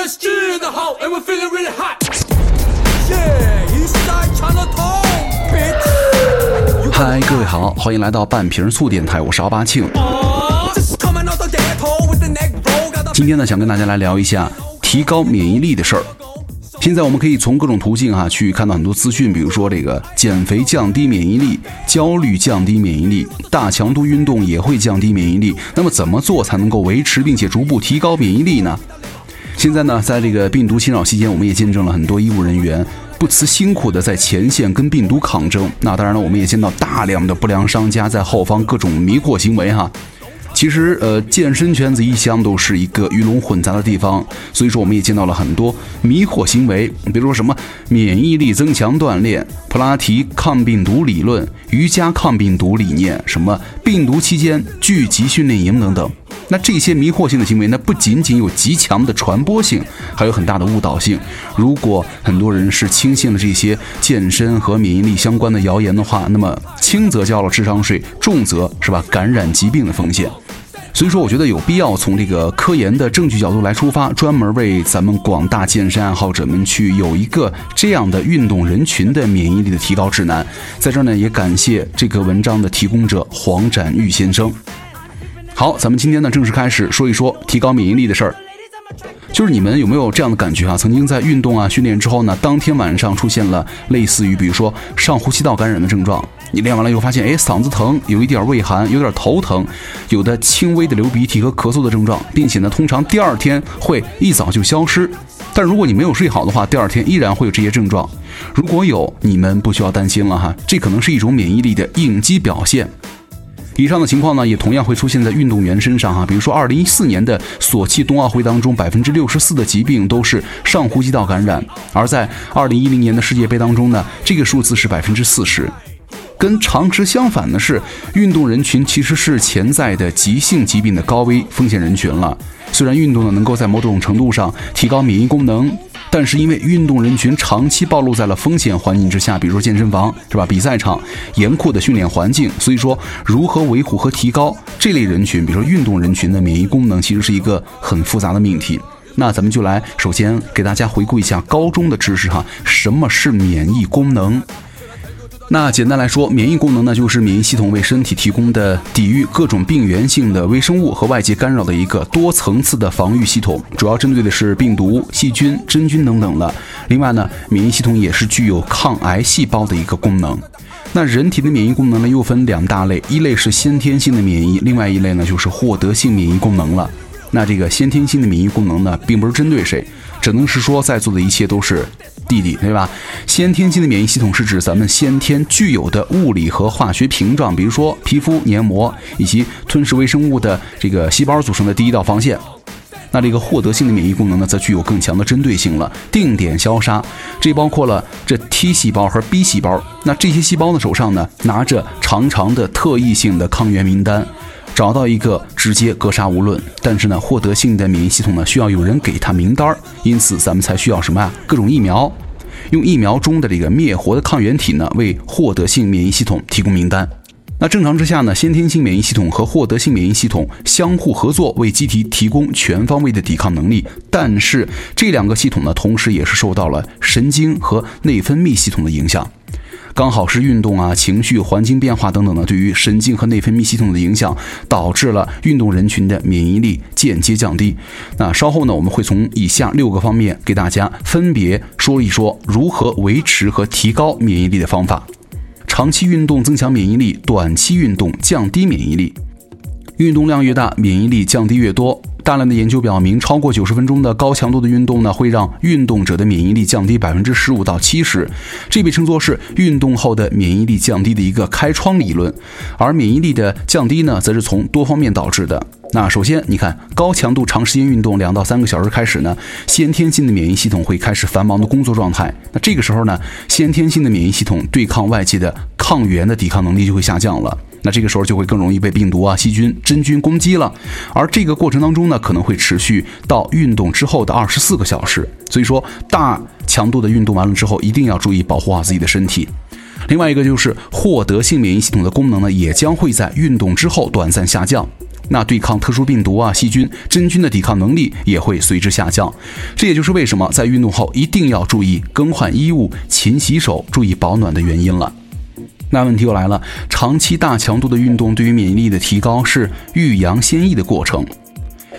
SG in the house, and we're feeling really hot. Yeah, Eastside Chinatown, bitch. 嗨，各位好，欢迎来到半瓶醋电台，我是奥巴庆。今天呢，想跟大家来聊一下提高免疫力的事儿。现在我们可以从各种途径哈、去看到很多资讯，比如说这个减肥降低免疫力，焦虑降低免疫力，大强度运动也会降低免疫力。那么怎么做才能够维持并且逐步提高免疫力呢？现在呢，在这个病毒侵扰期间，我们也见证了很多医务人员不辞辛苦的在前线跟病毒抗争。那当然了，我们也见到大量的不良商家在后方各种迷惑行为哈。其实，呃，健身圈子一向都是一个鱼龙混杂的地方，所以说我们也见到了很多迷惑行为，比如说什么免疫力增强锻炼、普拉提抗病毒理论、瑜伽抗病毒理念、什么病毒期间聚集训练营等等。那这些迷惑性的行为呢，不仅仅有极强的传播性，还有很大的误导性。如果很多人是轻信了这些健身和免疫力相关的谣言的话，那么轻则交了智商税，重则是吧感染疾病的风险。所以说，我觉得有必要从这个科研的证据角度来出发，专门为咱们广大健身爱好者们去有一个这样的运动人群的免疫力的提高指南。在这儿呢，也感谢这个文章的提供者黄展玉先生。好，咱们今天呢正式开始说一说提高免疫力的事儿。就是你们有没有这样的感觉啊？曾经在运动啊训练之后呢，当天晚上出现了类似于比如说上呼吸道感染的症状，你练完了以后发现，哎，嗓子疼，有一点畏寒，有点头疼，有的轻微的流鼻涕和咳嗽的症状，并且呢，通常第二天会一早就消失。但如果你没有睡好的话，第二天依然会有这些症状。如果有，你们不需要担心了哈，这可能是一种免疫力的应激表现。以上的情况呢，也同样会出现在运动员身上哈。比如说，二零一四年的索契冬奥会当中，百分之六十四的疾病都是上呼吸道感染；而在二零一零年的世界杯当中呢，这个数字是百分之四十。跟常识相反的是，运动人群其实是潜在的急性疾病的高危风险人群了。虽然运动呢能够在某种程度上提高免疫功能，但是因为运动人群长期暴露在了风险环境之下，比如说健身房是吧、比赛场、严酷的训练环境，所以说如何维护和提高这类人群，比如说运动人群的免疫功能，其实是一个很复杂的命题。那咱们就来首先给大家回顾一下高中的知识哈，什么是免疫功能？那简单来说，免疫功能呢，就是免疫系统为身体提供的抵御各种病原性的微生物和外界干扰的一个多层次的防御系统，主要针对的是病毒、细菌、真菌等等的。另外呢，免疫系统也是具有抗癌细胞的一个功能。那人体的免疫功能呢，又分两大类，一类是先天性的免疫，另外一类呢就是获得性免疫功能了。那这个先天性的免疫功能呢，并不是针对谁，只能是说在座的一切都是弟弟，对吧？先天性的免疫系统是指咱们先天具有的物理和化学屏障，比如说皮肤、黏膜以及吞噬微生物的这个细胞组成的第一道防线。那这个获得性的免疫功能呢，则具有更强的针对性了，定点消杀。这包括了这 T 细胞和 B 细胞。那这些细胞的手上呢，拿着长长的特异性的抗原名单。找到一个直接格杀无论，但是呢，获得性的免疫系统呢，需要有人给他名单儿，因此咱们才需要什么呀？各种疫苗，用疫苗中的这个灭活的抗原体呢，为获得性免疫系统提供名单。那正常之下呢，先天性免疫系统和获得性免疫系统相互合作，为机体提供全方位的抵抗能力。但是这两个系统呢，同时也是受到了神经和内分泌系统的影响。刚好是运动啊、情绪、环境变化等等呢，对于神经和内分泌系统的影响，导致了运动人群的免疫力间接降低。那稍后呢，我们会从以下六个方面给大家分别说一说如何维持和提高免疫力的方法。长期运动增强免疫力，短期运动降低免疫力。运动量越大，免疫力降低越多。大量的研究表明，超过九十分钟的高强度的运动呢，会让运动者的免疫力降低百分之十五到七十。这被称作是运动后的免疫力降低的一个开窗理论。而免疫力的降低呢，则是从多方面导致的。那首先，你看高强度长时间运动两到三个小时开始呢，先天性的免疫系统会开始繁忙的工作状态。那这个时候呢，先天性的免疫系统对抗外界的抗原的抵抗能力就会下降了。那这个时候就会更容易被病毒啊、细菌、真菌攻击了。而这个过程当中呢，可能会持续到运动之后的二十四个小时。所以说，大强度的运动完了之后，一定要注意保护好自己的身体。另外一个就是获得性免疫系统的功能呢，也将会在运动之后短暂下降。那对抗特殊病毒啊、细菌、真菌的抵抗能力也会随之下降。这也就是为什么在运动后一定要注意更换衣物、勤洗手、注意保暖的原因了。那问题又来了，长期大强度的运动对于免疫力的提高是欲扬先抑的过程。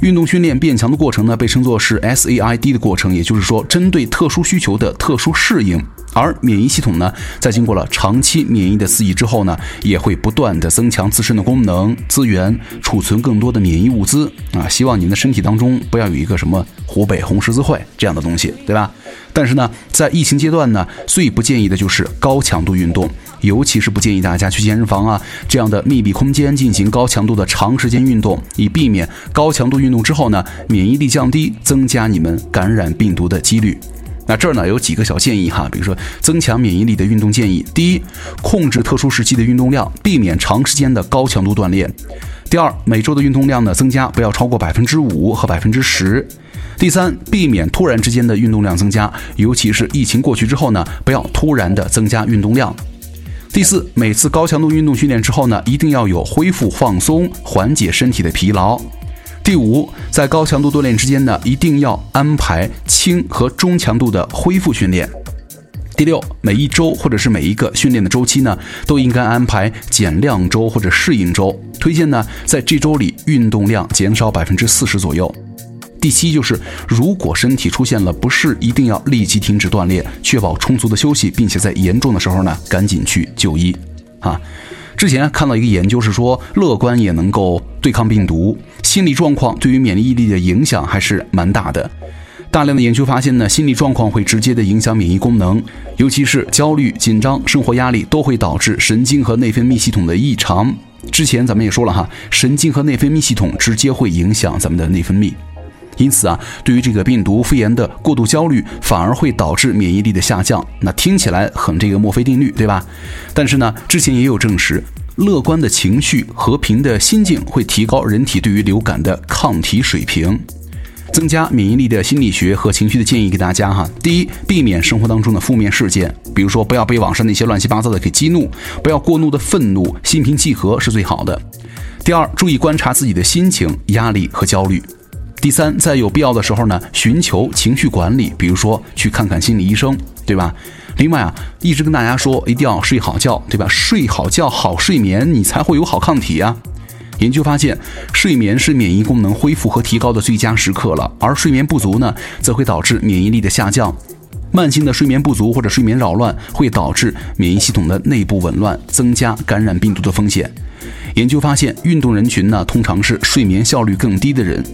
运动训练变强的过程呢，被称作是 SAID 的过程，也就是说，针对特殊需求的特殊适应。而免疫系统呢，在经过了长期免疫的刺激之后呢，也会不断的增强自身的功能、资源，储存更多的免疫物资啊。希望你们的身体当中不要有一个什么湖北红十字会这样的东西，对吧？但是呢，在疫情阶段呢，最不建议的就是高强度运动，尤其是不建议大家去健身房啊这样的密闭空间进行高强度的长时间运动，以避免高强度运动之后呢，免疫力降低，增加你们感染病毒的几率。那这儿呢有几个小建议哈，比如说增强免疫力的运动建议：第一，控制特殊时期的运动量，避免长时间的高强度锻炼；第二，每周的运动量呢增加不要超过百分之五和百分之十；第三，避免突然之间的运动量增加，尤其是疫情过去之后呢，不要突然的增加运动量；第四，每次高强度运动训练之后呢，一定要有恢复放松，缓解身体的疲劳。第五，在高强度锻炼之间呢，一定要安排轻和中强度的恢复训练。第六，每一周或者是每一个训练的周期呢，都应该安排减量周或者适应周。推荐呢，在这周里运动量减少百分之四十左右。第七，就是如果身体出现了不适，一定要立即停止锻炼，确保充足的休息，并且在严重的时候呢，赶紧去就医。啊。之前看到一个研究是说，乐观也能够对抗病毒，心理状况对于免疫力的影响还是蛮大的。大量的研究发现呢，心理状况会直接的影响免疫功能，尤其是焦虑、紧张、生活压力都会导致神经和内分泌系统的异常。之前咱们也说了哈，神经和内分泌系统直接会影响咱们的内分泌。因此啊，对于这个病毒肺炎的过度焦虑，反而会导致免疫力的下降。那听起来很这个墨菲定律，对吧？但是呢，之前也有证实，乐观的情绪、和平的心境会提高人体对于流感的抗体水平，增加免疫力的心理学和情绪的建议给大家哈。第一，避免生活当中的负面事件，比如说不要被网上那些乱七八糟的给激怒，不要过度的愤怒，心平气和是最好的。第二，注意观察自己的心情、压力和焦虑。第三，在有必要的时候呢，寻求情绪管理，比如说去看看心理医生，对吧？另外啊，一直跟大家说，一定要睡好觉，对吧？睡好觉，好睡眠，你才会有好抗体啊。研究发现，睡眠是免疫功能恢复和提高的最佳时刻了，而睡眠不足呢，则会导致免疫力的下降。慢性的睡眠不足或者睡眠扰乱，会导致免疫系统的内部紊乱，增加感染病毒的风险。研究发现，运动人群呢，通常是睡眠效率更低的人。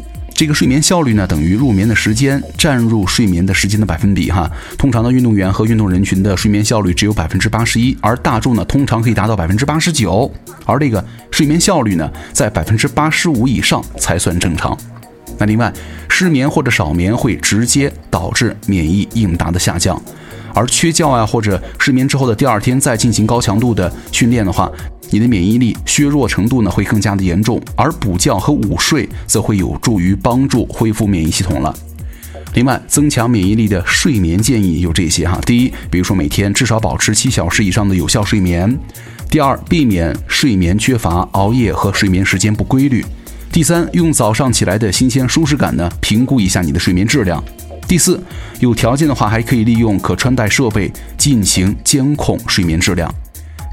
这个睡眠效率呢，等于入眠的时间占入睡眠的时间的百分比哈。通常的运动员和运动人群的睡眠效率只有百分之八十一，而大众呢通常可以达到百分之八十九，而这个睡眠效率呢在百分之八十五以上才算正常。那另外，失眠或者少眠会直接导致免疫应答的下降。而缺觉啊，或者睡眠之后的第二天再进行高强度的训练的话，你的免疫力削弱程度呢会更加的严重。而补觉和午睡则会有助于帮助恢复免疫系统了。另外，增强免疫力的睡眠建议有这些哈：第一，比如说每天至少保持七小时以上的有效睡眠；第二，避免睡眠缺乏、熬夜和睡眠时间不规律；第三，用早上起来的新鲜舒适感呢评估一下你的睡眠质量。第四，有条件的话，还可以利用可穿戴设备进行监控睡眠质量。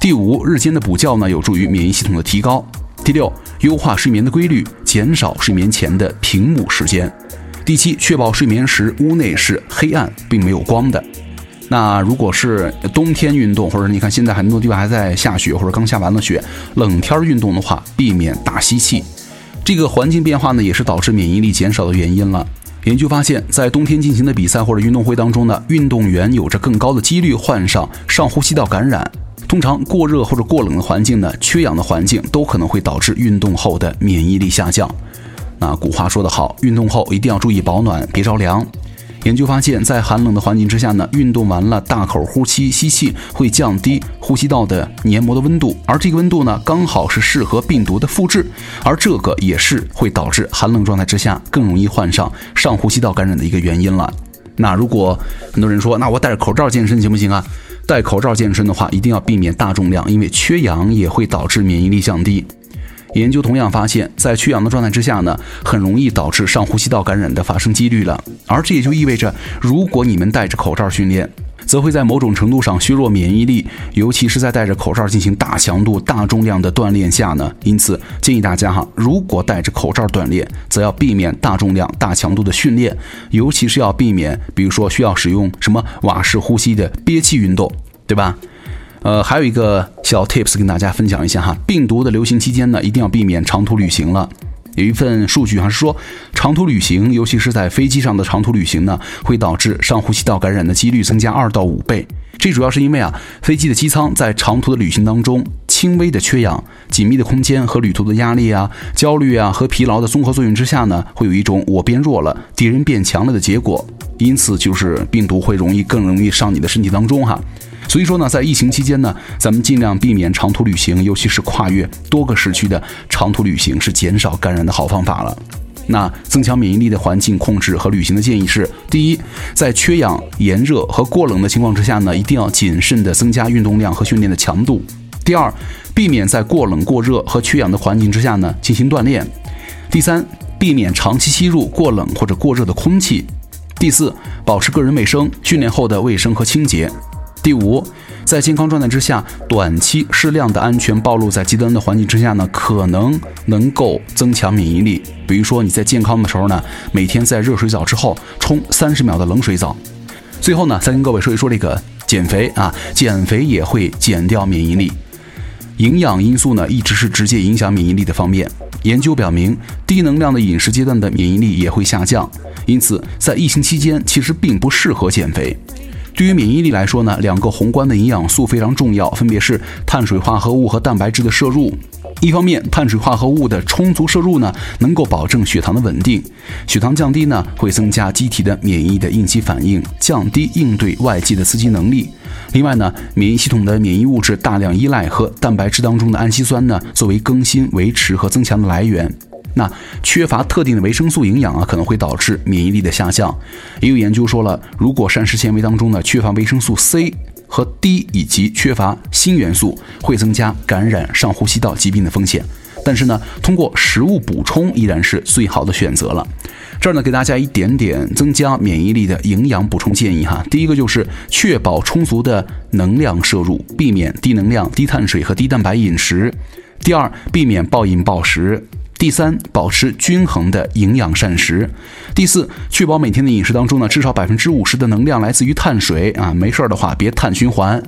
第五，日间的补觉呢，有助于免疫系统的提高。第六，优化睡眠的规律，减少睡眠前的屏幕时间。第七，确保睡眠时屋内是黑暗并没有光的。那如果是冬天运动，或者你看现在很多地方还在下雪，或者刚下完了雪，冷天运动的话，避免大吸气。这个环境变化呢，也是导致免疫力减少的原因了。研究发现，在冬天进行的比赛或者运动会当中呢，运动员有着更高的几率患上上呼吸道感染。通常过热或者过冷的环境呢，缺氧的环境都可能会导致运动后的免疫力下降。那古话说得好，运动后一定要注意保暖，别着凉。研究发现，在寒冷的环境之下呢，运动完了大口呼吸吸气会降低呼吸道的黏膜的温度，而这个温度呢，刚好是适合病毒的复制，而这个也是会导致寒冷状态之下更容易患上上呼吸道感染的一个原因了。那如果很多人说，那我戴着口罩健身行不行啊？戴口罩健身的话，一定要避免大重量，因为缺氧也会导致免疫力降低。研究同样发现，在缺氧的状态之下呢，很容易导致上呼吸道感染的发生几率了。而这也就意味着，如果你们戴着口罩训练，则会在某种程度上削弱免疫力，尤其是在戴着口罩进行大强度、大重量的锻炼下呢。因此，建议大家哈，如果戴着口罩锻炼，则要避免大重量、大强度的训练，尤其是要避免，比如说需要使用什么瓦式呼吸的憋气运动，对吧？呃，还有一个小 tips 跟大家分享一下哈，病毒的流行期间呢，一定要避免长途旅行了。有一份数据还是说，长途旅行，尤其是在飞机上的长途旅行呢，会导致上呼吸道感染的几率增加二到五倍。这主要是因为啊，飞机的机舱在长途的旅行当中，轻微的缺氧、紧密的空间和旅途的压力啊、焦虑啊和疲劳的综合作用之下呢，会有一种我变弱了，敌人变强了的结果。因此，就是病毒会容易更容易上你的身体当中哈。所以说呢，在疫情期间呢，咱们尽量避免长途旅行，尤其是跨越多个时区的长途旅行，是减少感染的好方法了。那增强免疫力的环境控制和旅行的建议是：第一，在缺氧、炎热和过冷的情况之下呢，一定要谨慎的增加运动量和训练的强度；第二，避免在过冷、过热和缺氧的环境之下呢进行锻炼；第三，避免长期吸入过冷或者过热的空气；第四，保持个人卫生，训练后的卫生和清洁。第五，在健康状态之下，短期适量的安全暴露在极端的环境之下呢，可能能够增强免疫力。比如说你在健康的时候呢，每天在热水澡之后冲三十秒的冷水澡。最后呢，再跟各位说一说这个减肥啊，减肥也会减掉免疫力。营养因素呢，一直是直接影响免疫力的方面。研究表明，低能量的饮食阶段的免疫力也会下降。因此，在疫情期间，其实并不适合减肥。对于免疫力来说呢，两个宏观的营养素非常重要，分别是碳水化合物和蛋白质的摄入。一方面，碳水化合物的充足摄入呢，能够保证血糖的稳定，血糖降低呢，会增加机体的免疫的应激反应，降低应对外界的刺激能力。另外呢，免疫系统的免疫物质大量依赖和蛋白质当中的氨基酸呢，作为更新、维持和增强的来源。那缺乏特定的维生素营养啊，可能会导致免疫力的下降。也有研究说了，如果膳食纤维当中呢缺乏维生素 C 和 D，以及缺乏锌元素，会增加感染上呼吸道疾病的风险。但是呢，通过食物补充依然是最好的选择了。这儿呢，给大家一点点增加免疫力的营养补充建议哈。第一个就是确保充足的能量摄入，避免低能量、低碳水和低蛋白饮食。第二，避免暴饮暴食。第三，保持均衡的营养膳食。第四，确保每天的饮食当中呢，至少百分之五十的能量来自于碳水啊，没事儿的话别碳循环。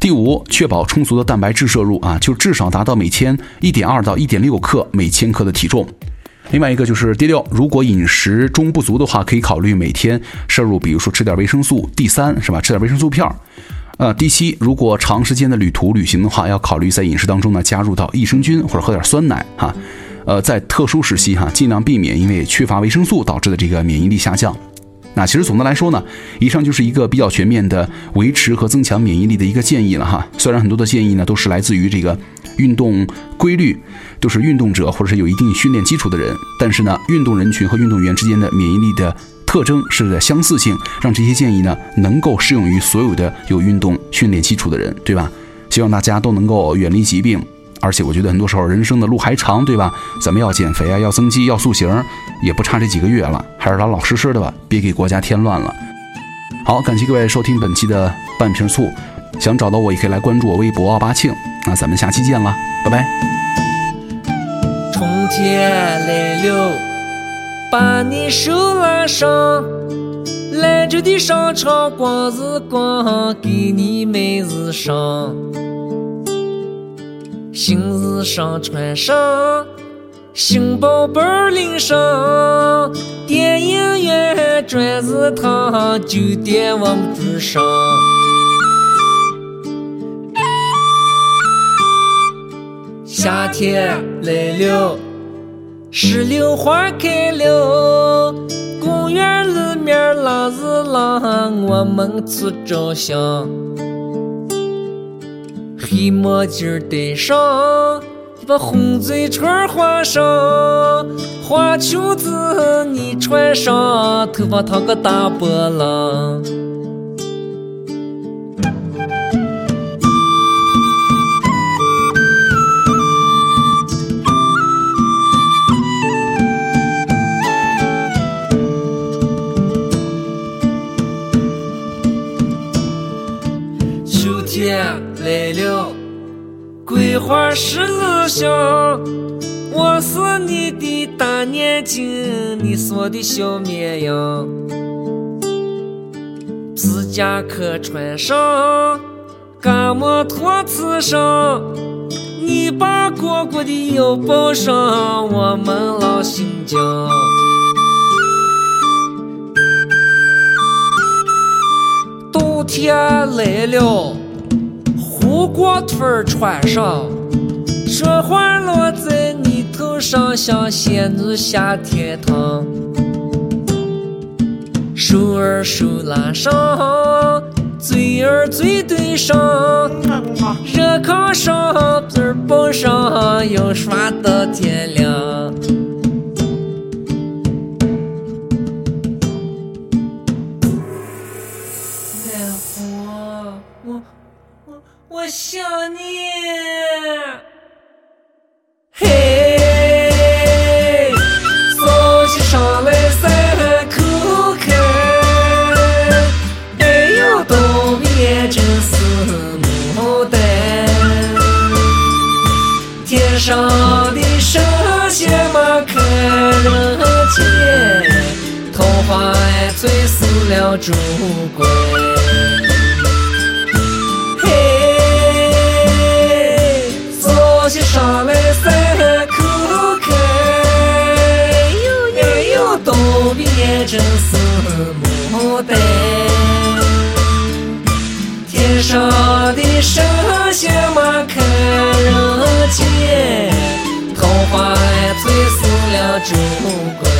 第五，确保充足的蛋白质摄入啊，就至少达到每天一点二到一点六克每千克的体重。另外一个就是第六，如果饮食中不足的话，可以考虑每天摄入，比如说吃点维生素 D 三，是吧？吃点维生素片儿。呃，第七，如果长时间的旅途旅行的话，要考虑在饮食当中呢加入到益生菌或者喝点酸奶哈。呃，在特殊时期哈，尽量避免因为缺乏维生素导致的这个免疫力下降。那其实总的来说呢，以上就是一个比较全面的维持和增强免疫力的一个建议了哈。虽然很多的建议呢都是来自于这个运动规律，都是运动者或者是有一定训练基础的人，但是呢，运动人群和运动员之间的免疫力的特征是的相似性，让这些建议呢能够适用于所有的有运动训练基础的人，对吧？希望大家都能够远离疾病。而且我觉得很多时候人生的路还长，对吧？咱们要减肥啊，要增肌，要塑形，也不差这几个月了，还是老老实实的吧，别给国家添乱了。好，感谢各位收听本期的半瓶醋，想找到我也可以来关注我微博八庆。那咱们下期见了，拜拜。春天来了，把你手拉上，来这的商场逛一逛，给你买衣裳。新衣裳穿上，新包包拎上，电影院转日堂，酒店我们住上。夏天来了，石榴花开了，公园里面拉日郎，我们去照相。黑墨镜戴上，把红嘴唇画上，花裙子你穿上，头发烫个大波浪。十字香。我是你的大眼睛，你是我的小绵羊。皮夹克穿上，嘎摩托刺上，你把果果的腰抱上，我们老新疆。冬天来了，护国腿穿上，雪花落在你头上，像仙子下天堂。手儿手拉上，嘴儿嘴对上，热炕上被儿抱上，要耍到天亮。奶虎，我我我想你。了朱贵。嘿，早起上来三口开，哎呦，东边真是牡丹，天上的神仙嘛看人间，桃花哎醉死了朱贵。